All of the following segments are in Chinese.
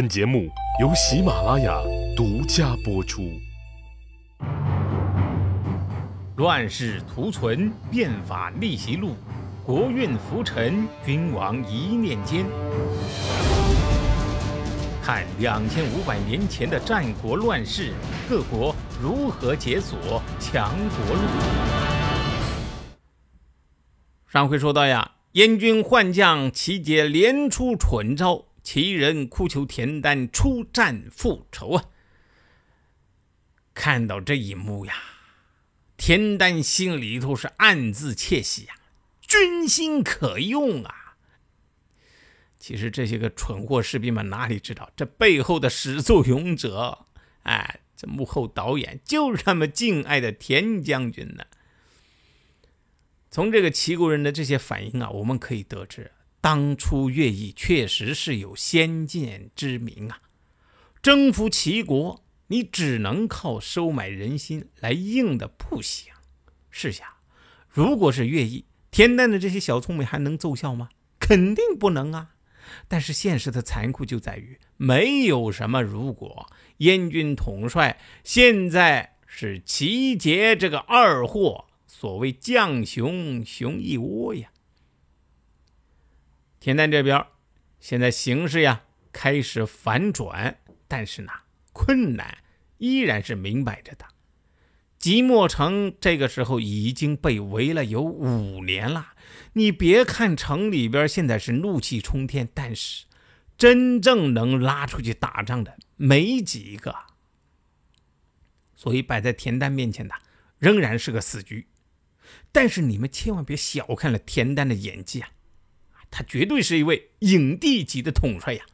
本节目由喜马拉雅独家播出。乱世图存，变法逆袭录，国运浮沉，君王一念间。看两千五百年前的战国乱世，各国如何解锁强国路。上回说到呀，燕军换将齐杰连出蠢招。齐人哭求田丹出战复仇啊！看到这一幕呀，田丹心里头是暗自窃喜呀，军心可用啊！其实这些个蠢货士兵们哪里知道，这背后的始作俑者，哎，这幕后导演就是他们敬爱的田将军呢。从这个齐国人的这些反应啊，我们可以得知。当初乐毅确实是有先见之明啊！征服齐国，你只能靠收买人心来硬的不行。试想，如果是乐毅，田丹的这些小聪明还能奏效吗？肯定不能啊！但是现实的残酷就在于，没有什么如果。燕军统帅现在是齐杰这个二货，所谓将熊熊一窝呀。田丹这边，现在形势呀开始反转，但是呢，困难依然是明摆着的。即墨城这个时候已经被围了有五年了，你别看城里边现在是怒气冲天，但是真正能拉出去打仗的没几个，所以摆在田丹面前的仍然是个死局。但是你们千万别小看了田丹的演技啊！他绝对是一位影帝级的统帅呀！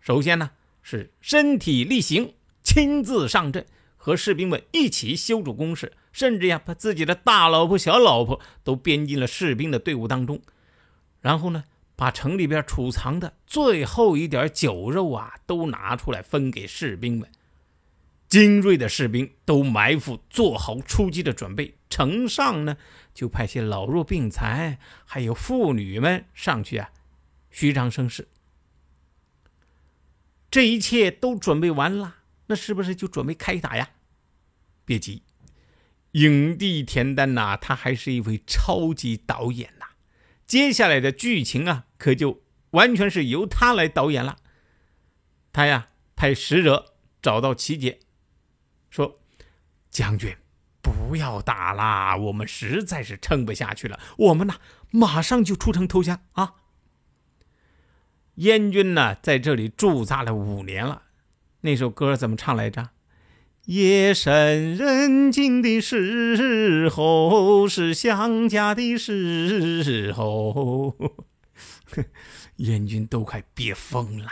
首先呢，是身体力行，亲自上阵，和士兵们一起修筑工事，甚至呀，把自己的大老婆、小老婆都编进了士兵的队伍当中。然后呢，把城里边储藏的最后一点酒肉啊，都拿出来分给士兵们。精锐的士兵都埋伏，做好出击的准备。城上呢，就派些老弱病残，还有妇女们上去啊，虚张声势。这一切都准备完了，那是不是就准备开打呀？别急，影帝田丹呐，他还是一位超级导演呐。接下来的剧情啊，可就完全是由他来导演了。他呀，派使者找到齐杰。说：“将军，不要打啦，我们实在是撑不下去了。我们呢，马上就出城投降啊！”燕军呢，在这里驻扎了五年了。那首歌怎么唱来着？“夜深人静的时候，是想家的时候。”燕军都快憋疯了。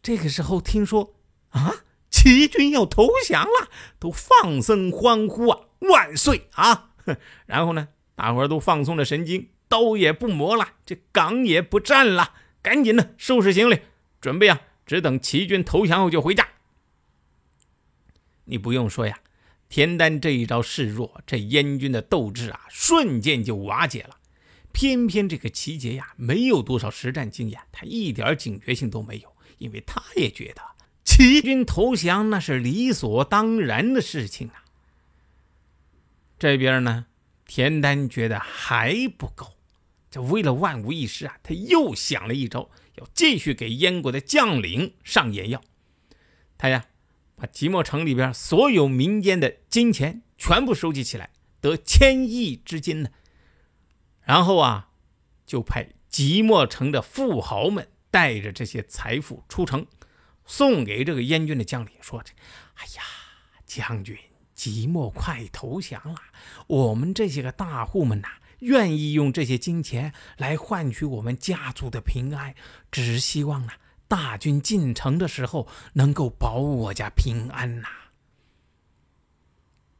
这个时候听说啊。齐军要投降了，都放声欢呼啊！万岁啊！然后呢，大伙儿都放松了神经，刀也不磨了，这岗也不站了，赶紧的收拾行李，准备啊，只等齐军投降后就回家。你不用说呀，田丹这一招示弱，这燕军的斗志啊，瞬间就瓦解了。偏偏这个齐杰呀，没有多少实战经验，他一点警觉性都没有，因为他也觉得。齐军投降那是理所当然的事情啊。这边呢，田丹觉得还不够，这为了万无一失啊，他又想了一招，要继续给燕国的将领上眼药。他呀，把即墨城里边所有民间的金钱全部收集起来，得千亿之金呢。然后啊，就派即墨城的富豪们带着这些财富出城。送给这个燕军的将领说：“这，哎呀，将军，即墨快投降了，我们这些个大户们呐，愿意用这些金钱来换取我们家族的平安，只希望啊，大军进城的时候能够保我家平安呐。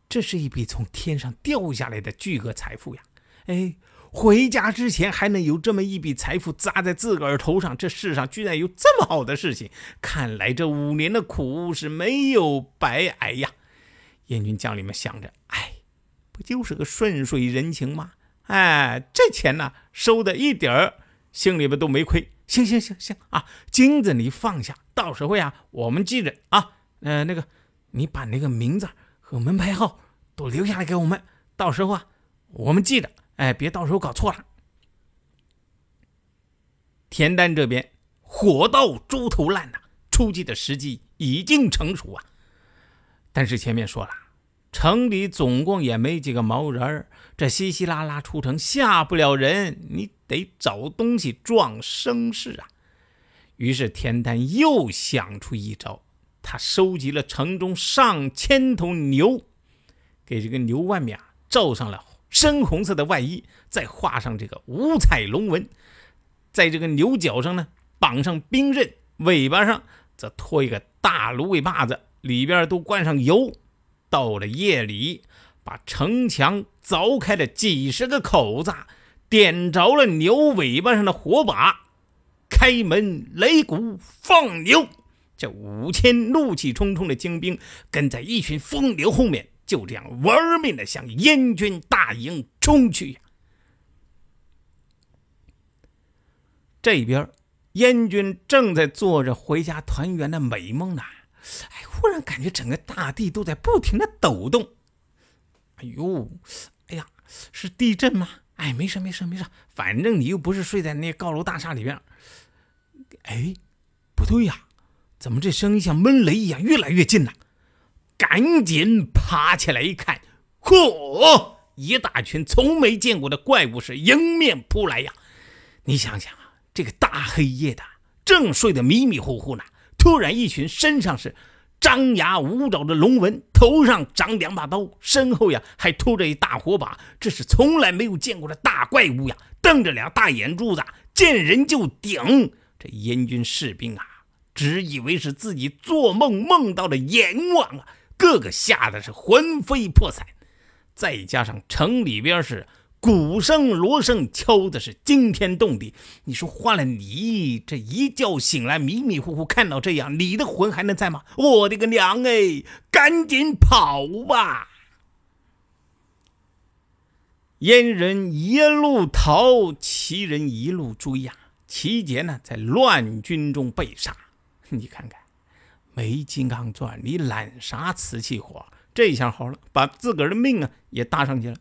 这是一笔从天上掉下来的巨额财富呀，哎。”回家之前还能有这么一笔财富砸在自个儿头上，这世上居然有这么好的事情，看来这五年的苦是没有白挨呀！燕军将领们想着，哎，不就是个顺水人情吗？哎，这钱呢，收的一点儿心里边都没亏，行行行行啊，金子你放下，到时候呀，我们记着啊。呃，那个，你把那个名字和门牌号都留下来给我们，到时候啊，我们记着，哎，别到时候搞错了。田丹这边火到猪头烂呐，出击的时机已经成熟啊。但是前面说了，城里总共也没几个毛人儿，这稀稀拉拉出城吓不了人，你得找东西壮声势啊。于是田丹又想出一招。他收集了城中上千头牛，给这个牛外面啊罩上了深红色的外衣，再画上这个五彩龙纹，在这个牛角上呢绑上冰刃，尾巴上则拖一个大芦苇把子，里边都灌上油。到了夜里，把城墙凿开了几十个口子，点着了牛尾巴上的火把，开门擂鼓放牛。这五千怒气冲冲的精兵跟在一群疯牛后面，就这样玩命的向燕军大营冲去呀！这边燕军正在做着回家团圆的美梦呢，哎，忽然感觉整个大地都在不停的抖动。哎呦，哎呀，是地震吗？哎，没事没事没事，反正你又不是睡在那高楼大厦里边。哎，不对呀！怎么这声音像闷雷一样越来越近了？赶紧爬起来一看，嚯！一大群从没见过的怪物是迎面扑来呀！你想想啊，这个大黑夜的，正睡得迷迷糊糊呢，突然一群身上是张牙舞爪的龙纹，头上长两把刀，身后呀还拖着一大火把，这是从来没有见过的大怪物呀！瞪着俩大眼珠子，见人就顶。这燕军士兵啊！只以为是自己做梦梦到了阎王啊，个个吓得是魂飞魄散。再加上城里边是鼓声锣声敲的是惊天动地，你说换了你这一觉醒来迷迷糊糊看到这样，你的魂还能在吗？我的个娘哎，赶紧跑吧！燕人一路逃，齐人一路追呀。齐杰呢，在乱军中被杀。你看看，没金刚钻，你揽啥瓷器活？这下好了，把自个儿的命啊也搭上去了。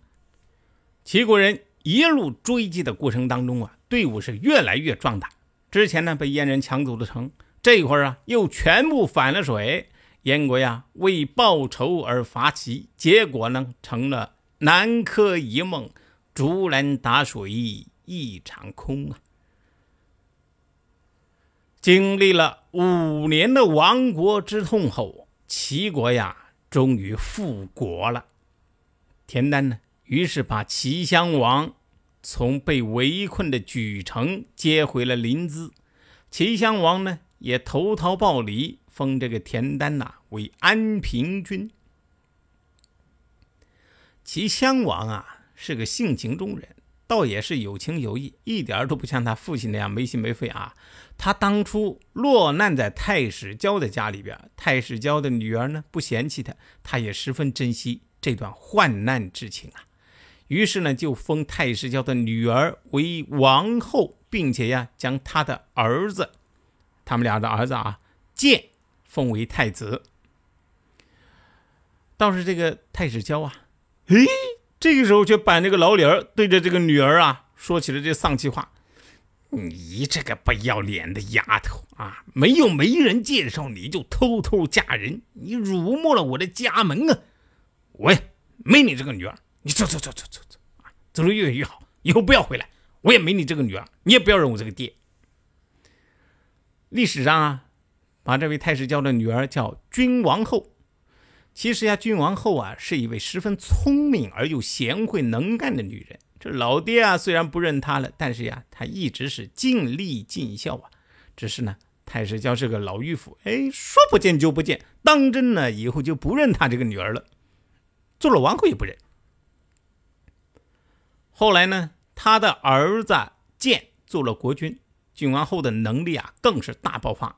齐国人一路追击的过程当中啊，队伍是越来越壮大。之前呢被燕人抢走的城，这会儿啊又全部反了水。燕国呀为报仇而伐齐，结果呢成了南柯一梦，竹篮打水一场空啊。经历了五年的亡国之痛后，齐国呀终于复国了。田丹呢，于是把齐襄王从被围困的莒城接回了临淄。齐襄王呢也投桃报李，封这个田丹呐为安平君。齐襄王啊是个性情中人。倒也是有情有义，一点都不像他父亲那样没心没肺啊！他当初落难在太史娇的家里边，太史娇的女儿呢不嫌弃他，他也十分珍惜这段患难之情啊。于是呢，就封太史娇的女儿为王后，并且呀，将他的儿子，他们俩的儿子啊，建封为太子。倒是这个太史娇啊，诶。这个时候却板着个老脸儿，对着这个女儿啊说起了这丧气话：“你这个不要脸的丫头啊，没有媒人介绍你就偷偷嫁人，你辱没了我的家门啊！我没你这个女儿，你走走走走走走啊，走得越远越好，以后不要回来。我也没你这个女儿，你也不要认我这个爹。”历史上啊，把这位太师教的女儿叫君王后。其实呀，君王后啊是一位十分聪明而又贤惠能干的女人。老爹啊虽然不认她了，但是呀，她一直是尽力尽孝啊。只是呢，太师娇是个老迂腐，哎，说不见就不见，当真呢以后就不认她这个女儿了，做了王后也不认。后来呢，他的儿子建做了国君，君王后的能力啊更是大爆发。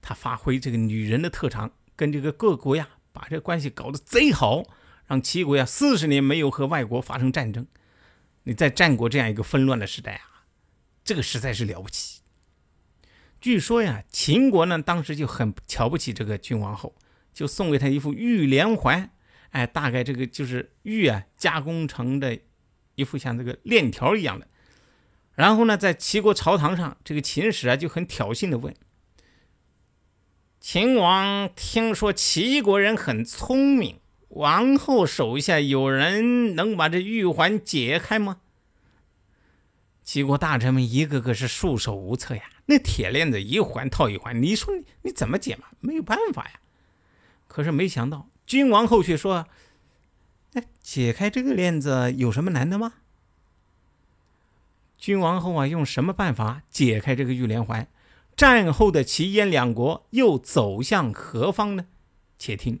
他发挥这个女人的特长，跟这个各国呀。把这关系搞得贼好，让齐国呀四十年没有和外国发生战争。你在战国这样一个纷乱的时代啊，这个实在是了不起。据说呀，秦国呢当时就很瞧不起这个君王后，就送给他一副玉连环，哎，大概这个就是玉啊加工成的一副像这个链条一样的。然后呢，在齐国朝堂上，这个秦使啊就很挑衅的问：“秦王听说齐国人很聪明，王后手下有人能把这玉环解开吗？”齐国大臣们一个个是束手无策呀，那铁链子一环套一环，你说你怎么解嘛？没有办法呀。可是没想到，君王后却说：“哎，解开这个链子有什么难的吗？”君王后啊，用什么办法解开这个玉连环？战后的齐燕两国又走向何方呢？且听